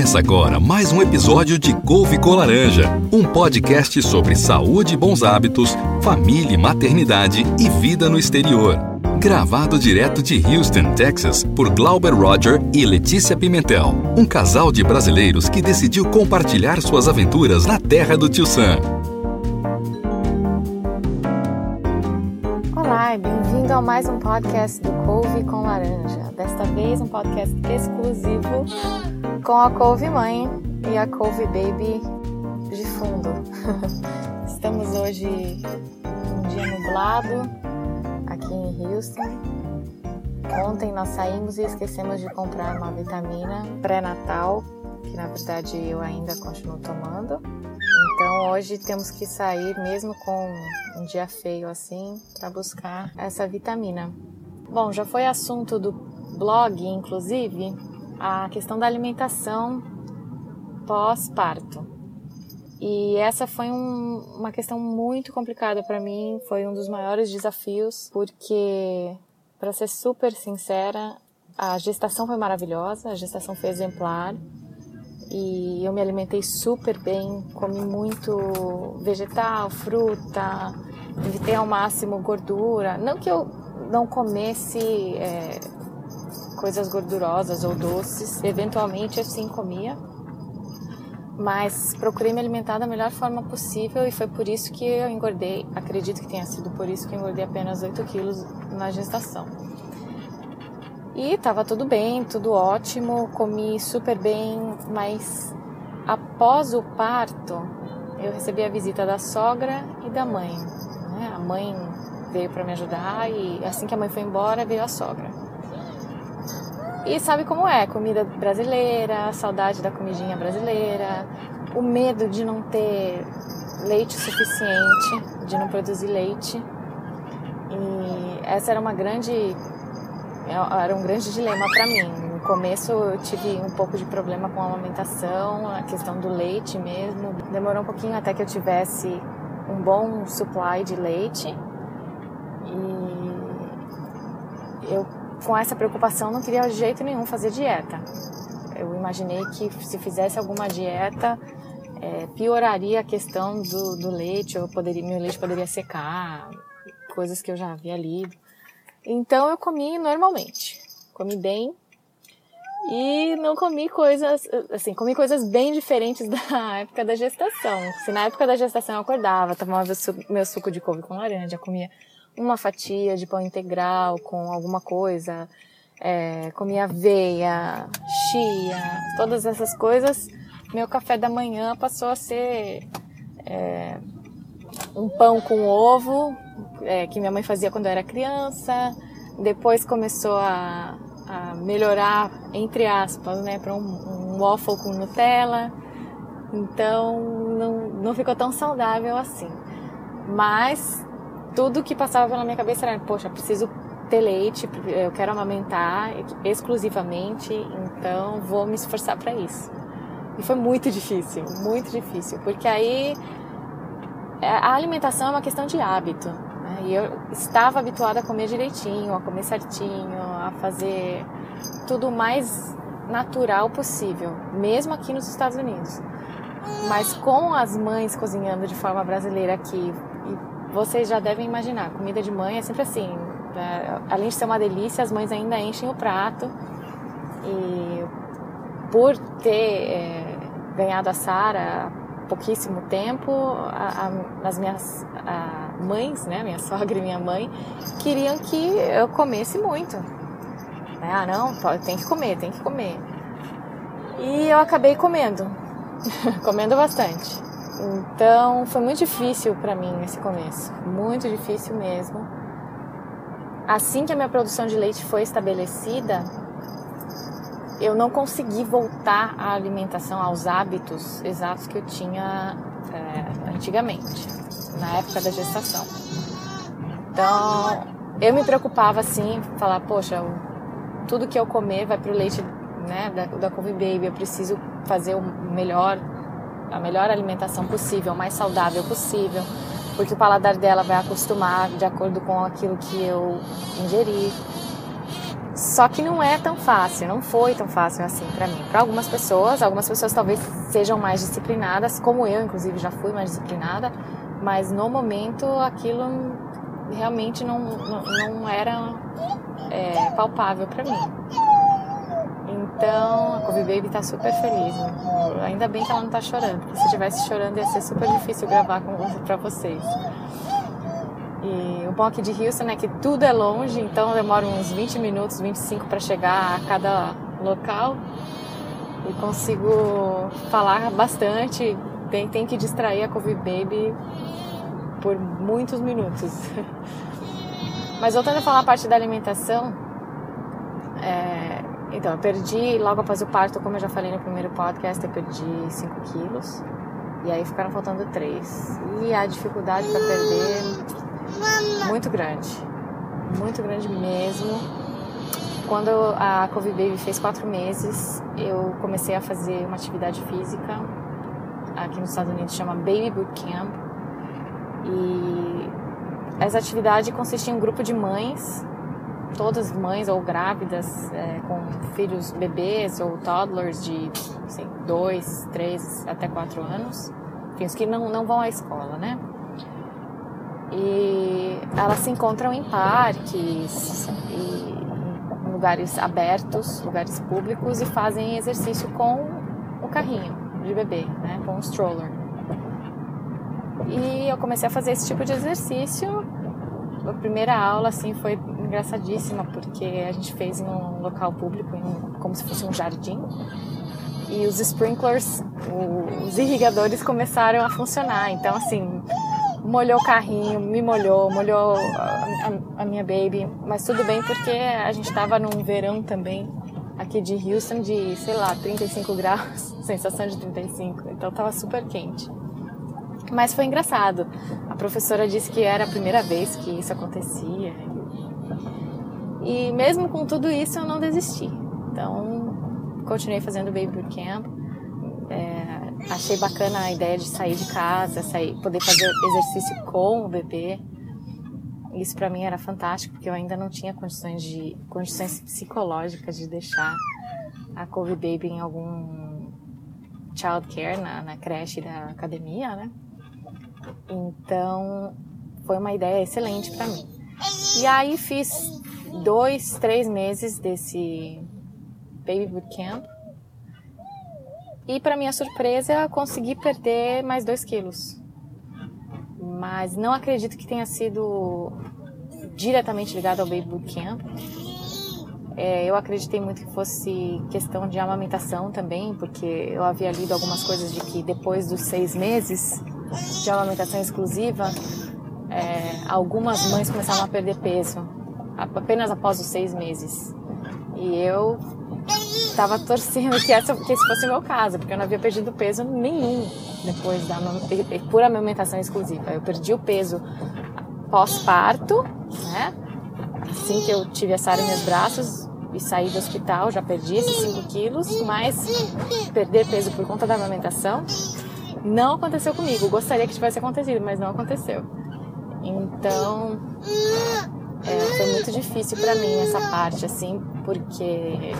Começa agora mais um episódio de Couve com Laranja, um podcast sobre saúde e bons hábitos, família e maternidade e vida no exterior. Gravado direto de Houston, Texas, por Glauber Roger e Letícia Pimentel, um casal de brasileiros que decidiu compartilhar suas aventuras na terra do Tio Sam. Olá, bem-vindo a mais um podcast do Couve com Laranja. Desta vez um podcast exclusivo com a Couve Mãe e a Couve Baby de fundo. Estamos hoje um dia nublado aqui em Houston. Ontem nós saímos e esquecemos de comprar uma vitamina pré-natal, que na verdade eu ainda continuo tomando. Então hoje temos que sair, mesmo com um dia feio assim, para buscar essa vitamina. Bom, já foi assunto do blog, inclusive, a questão da alimentação pós-parto. E essa foi um, uma questão muito complicada para mim, foi um dos maiores desafios, porque, para ser super sincera, a gestação foi maravilhosa, a gestação foi exemplar e eu me alimentei super bem, comi muito vegetal, fruta, evitei ao máximo gordura. Não que eu não comesse é, coisas gordurosas ou doces, eventualmente assim comia, mas procurei me alimentar da melhor forma possível e foi por isso que eu engordei. Acredito que tenha sido por isso que eu engordei apenas 8 quilos na gestação. E estava tudo bem, tudo ótimo, comi super bem, mas após o parto eu recebi a visita da sogra e da mãe. Né? A mãe veio para me ajudar e assim que a mãe foi embora veio a sogra. E sabe como é? Comida brasileira, saudade da comidinha brasileira, o medo de não ter leite suficiente, de não produzir leite. E essa era uma grande era um grande dilema para mim. No começo eu tive um pouco de problema com a amamentação, a questão do leite mesmo. Demorou um pouquinho até que eu tivesse um bom supply de leite. E eu com essa preocupação não queria de jeito nenhum fazer dieta. Eu imaginei que se fizesse alguma dieta é, pioraria a questão do, do leite, ou poderia, meu leite poderia secar, coisas que eu já havia lido. Então eu comi normalmente, comi bem e não comi coisas, assim, comi coisas bem diferentes da época da gestação. Se na época da gestação eu acordava, tomava meu suco de couve com laranja, comia uma fatia de pão integral com alguma coisa, é, comia aveia, chia, todas essas coisas, meu café da manhã passou a ser é, um pão com ovo, é, que minha mãe fazia quando eu era criança. Depois começou a, a melhorar, entre aspas, né, para um, um, waffle com Nutella. Então não, não ficou tão saudável assim. Mas tudo que passava pela minha cabeça era, poxa, preciso ter leite, eu quero amamentar exclusivamente, então vou me esforçar para isso. E foi muito difícil, muito difícil, porque aí é, a alimentação é uma questão de hábito. Né? E eu estava habituada a comer direitinho, a comer certinho, a fazer tudo o mais natural possível, mesmo aqui nos Estados Unidos. Mas com as mães cozinhando de forma brasileira aqui, vocês já devem imaginar, comida de mãe é sempre assim. Né? Além de ser uma delícia, as mães ainda enchem o prato. E por ter é, ganhado a Sara há pouquíssimo tempo, a, a, as minhas a, mães, né, minha sogra e minha mãe, queriam que eu comesse muito. Né? Ah, não, tem que comer, tem que comer. E eu acabei comendo, comendo bastante. Então foi muito difícil para mim esse começo, muito difícil mesmo. Assim que a minha produção de leite foi estabelecida, eu não consegui voltar à alimentação, aos hábitos exatos que eu tinha é, antigamente, na época da gestação. Então eu me preocupava assim, falar, poxa, tudo que eu comer vai para o leite né, da, da Couve Baby, eu preciso fazer o melhor a melhor alimentação possível, mais saudável possível, porque o paladar dela vai acostumar de acordo com aquilo que eu ingeri. Só que não é tão fácil, não foi tão fácil assim para mim. Para algumas pessoas, algumas pessoas talvez sejam mais disciplinadas, como eu, inclusive, já fui mais disciplinada, mas no momento aquilo realmente não, não, não era é, palpável para mim. Então, a Kobe Baby tá super feliz. Ainda bem que ela não tá chorando, porque se estivesse chorando ia ser super difícil gravar com, pra vocês. E o bom aqui de Houston é que tudo é longe, então demora uns 20 minutos, 25 para chegar a cada local. E consigo falar bastante. Tem, tem que distrair a Kobe Baby por muitos minutos. Mas voltando a falar a parte da alimentação, é, então eu perdi logo após o parto, como eu já falei no primeiro podcast, eu perdi 5 quilos. E aí ficaram faltando 3. E a dificuldade para perder muito grande. Muito grande mesmo. Quando a Covid Baby fez quatro meses, eu comecei a fazer uma atividade física. Aqui nos Estados Unidos chama Baby Boot Camp. E essa atividade consiste em um grupo de mães, todas mães ou grávidas, é, com filhos bebês ou toddlers de assim, dois, três até quatro anos. Enfim, os que não, não vão à escola, né? E elas se encontram em parques e em lugares abertos, lugares públicos e fazem exercício com o carrinho de bebê, né, com o stroller. E eu comecei a fazer esse tipo de exercício. A primeira aula assim foi engraçadíssima porque a gente fez em um local público, como se fosse um jardim. E os sprinklers, os irrigadores começaram a funcionar. Então assim, molhou o carrinho, me molhou, molhou a, a, minha baby, mas tudo bem porque a gente estava num verão também aqui de Houston de, sei lá, 35 graus, sensação de 35, então tava super quente. Mas foi engraçado. A professora disse que era a primeira vez que isso acontecia. E mesmo com tudo isso eu não desisti. Então, continuei fazendo baby bootcamp. É, Achei bacana a ideia de sair de casa, sair, poder fazer exercício com o bebê. Isso para mim era fantástico, porque eu ainda não tinha condições de condições psicológicas de deixar a Covid Baby em algum childcare na, na creche da academia, né? Então foi uma ideia excelente para mim. E aí fiz dois, três meses desse Baby Bootcamp e para minha surpresa, consegui perder mais 2 quilos. Mas não acredito que tenha sido diretamente ligado ao Baby Boot Camp. É, eu acreditei muito que fosse questão de amamentação também, porque eu havia lido algumas coisas de que depois dos seis meses de amamentação exclusiva, é, algumas mães começavam a perder peso apenas após os seis meses. E eu estava torcendo que, essa, que esse fosse o meu caso, porque eu não havia perdido peso nenhum depois da por amamentação exclusiva. Eu perdi o peso pós-parto, né? Assim que eu tive a Sara em meus braços e saí do hospital, já perdi esses 5 quilos, mas perder peso por conta da amamentação não aconteceu comigo. Gostaria que tivesse acontecido, mas não aconteceu. Então, é, foi muito difícil para mim essa parte, assim, porque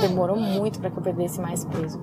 demorou muito para que eu perdesse mais peso.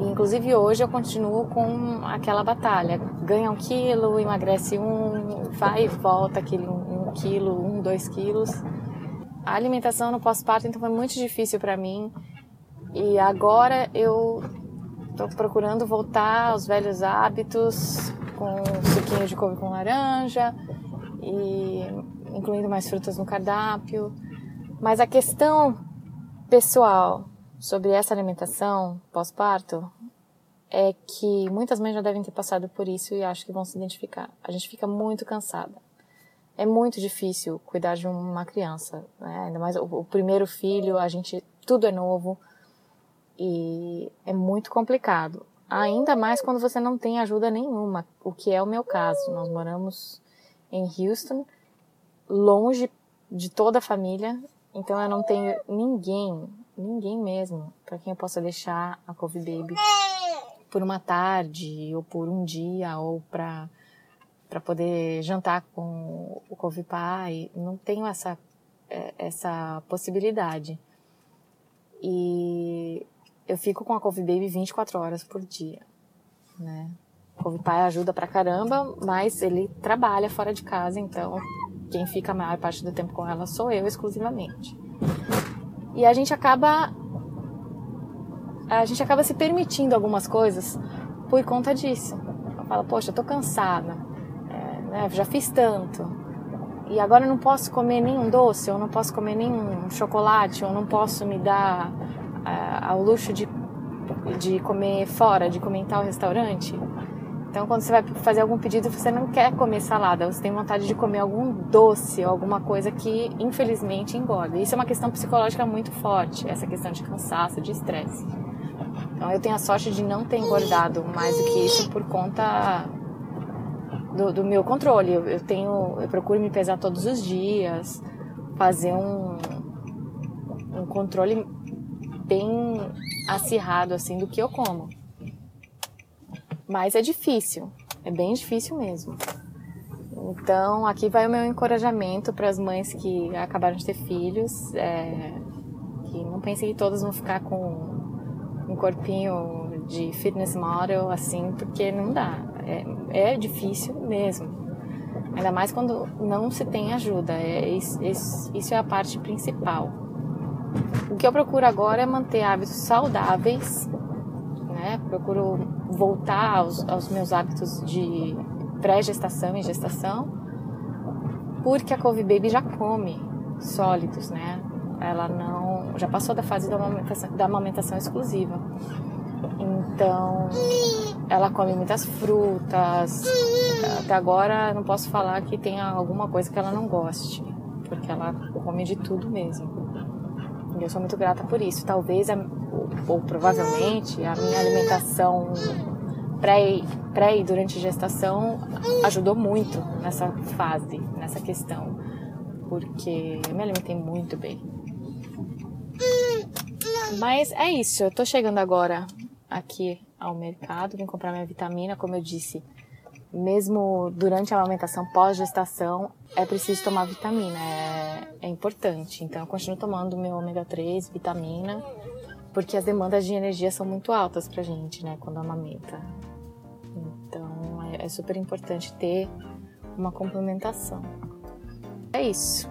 Inclusive hoje eu continuo com aquela batalha. Ganha um quilo, emagrece um, vai e volta aquele um, um quilo, um, dois quilos. A alimentação no pós-parto então foi muito difícil para mim. E agora eu estou procurando voltar aos velhos hábitos, com suquinho de couve com laranja e incluindo mais frutas no cardápio. Mas a questão pessoal sobre essa alimentação pós-parto é que muitas mães já devem ter passado por isso e acho que vão se identificar. A gente fica muito cansada. É muito difícil cuidar de uma criança, né? ainda mais o, primeiro filho, a gente tudo é novo e é muito complicado. Ainda mais quando você não tem ajuda nenhuma, o que é o meu caso. Nós moramos em Houston, longe de toda a família, então eu não tenho ninguém, ninguém mesmo, para quem eu possa deixar a Coffee Baby por uma tarde ou por um dia ou para para poder jantar com o Coffee Pai. Não tenho essa é, essa possibilidade. E eu fico com a Couve Baby 24 horas por dia, né? O Couve Pai ajuda pra caramba, mas ele trabalha fora de casa, então quem fica a maior parte do tempo com ela sou eu exclusivamente. E a gente acaba a gente acaba se permitindo algumas coisas por conta disso. Eu falo, poxa, eu tô cansada, é, né, já fiz tanto, e agora eu não posso comer nenhum doce, eu não posso comer nenhum chocolate, eu não posso me dar ao luxo de, de comer fora, de comer em tal restaurante. Então, quando você vai fazer algum pedido, você não quer comer salada, você tem vontade de comer algum doce alguma coisa que, infelizmente, engorda. Isso é uma questão psicológica muito forte, essa questão de cansaço, de estresse. Então, eu tenho a sorte de não ter engordado mais do que isso por conta do, do meu controle. Eu, eu, tenho, eu procuro me pesar todos os dias, fazer um, um controle bem acirrado assim do que eu como. Mas é difícil, é bem difícil mesmo. Então, aqui vai o meu encorajamento para as mães que acabaram de ter filhos, é, que não pensem que todas vão ficar com um corpinho de fitness model assim, porque não dá. É, é difícil mesmo. Ainda mais quando não se tem ajuda. É, isso, isso é a parte principal. O que eu procuro agora é manter hábitos saudáveis, né? Procuro voltar aos, aos meus hábitos de pré-gestação e gestação, porque a Couve Baby já come sólidos, né? Ela não já passou da fase da amamentação, da amamentação exclusiva. Então, ela come muitas frutas. Até agora, não posso falar que tenha alguma coisa que ela não goste, porque ela come de tudo mesmo. E eu sou muito grata por isso. Talvez, ou, ou provavelmente, a minha alimentação pré, pré e durante a gestação ajudou muito nessa fase, nessa questão, porque eu me alimentei muito bem. Mas é isso, eu tô chegando agora aqui ao mercado, vim comprar minha vitamina, como eu disse, mesmo durante a amamentação, pós-gestação, é preciso tomar vitamina, é, é importante. Então, eu continuo tomando meu ômega 3, vitamina, porque as demandas de energia são muito altas pra gente, né, quando amamenta. Então, é, é super importante ter uma complementação. É isso.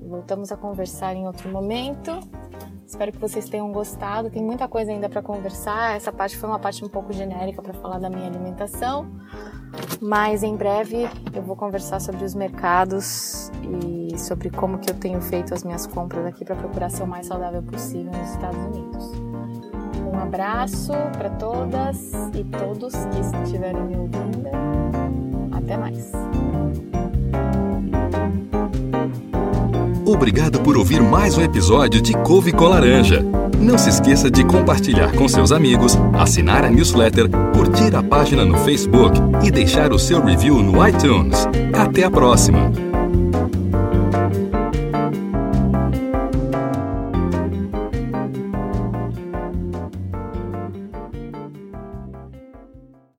Voltamos a conversar em outro momento. Espero que vocês tenham gostado. Tem muita coisa ainda para conversar. Essa parte foi uma parte um pouco genérica para falar da minha alimentação, mas em breve eu vou conversar sobre os mercados sobre como que eu tenho feito as minhas compras aqui para procurar ser o mais saudável possível nos Estados Unidos. Um abraço para todas e todos que estiverem me ouvindo. Até mais. Obrigado por ouvir mais um episódio de Couve com Laranja. Não se esqueça de compartilhar com seus amigos, assinar a newsletter, curtir a página no Facebook e deixar o seu review no iTunes. Até a próxima!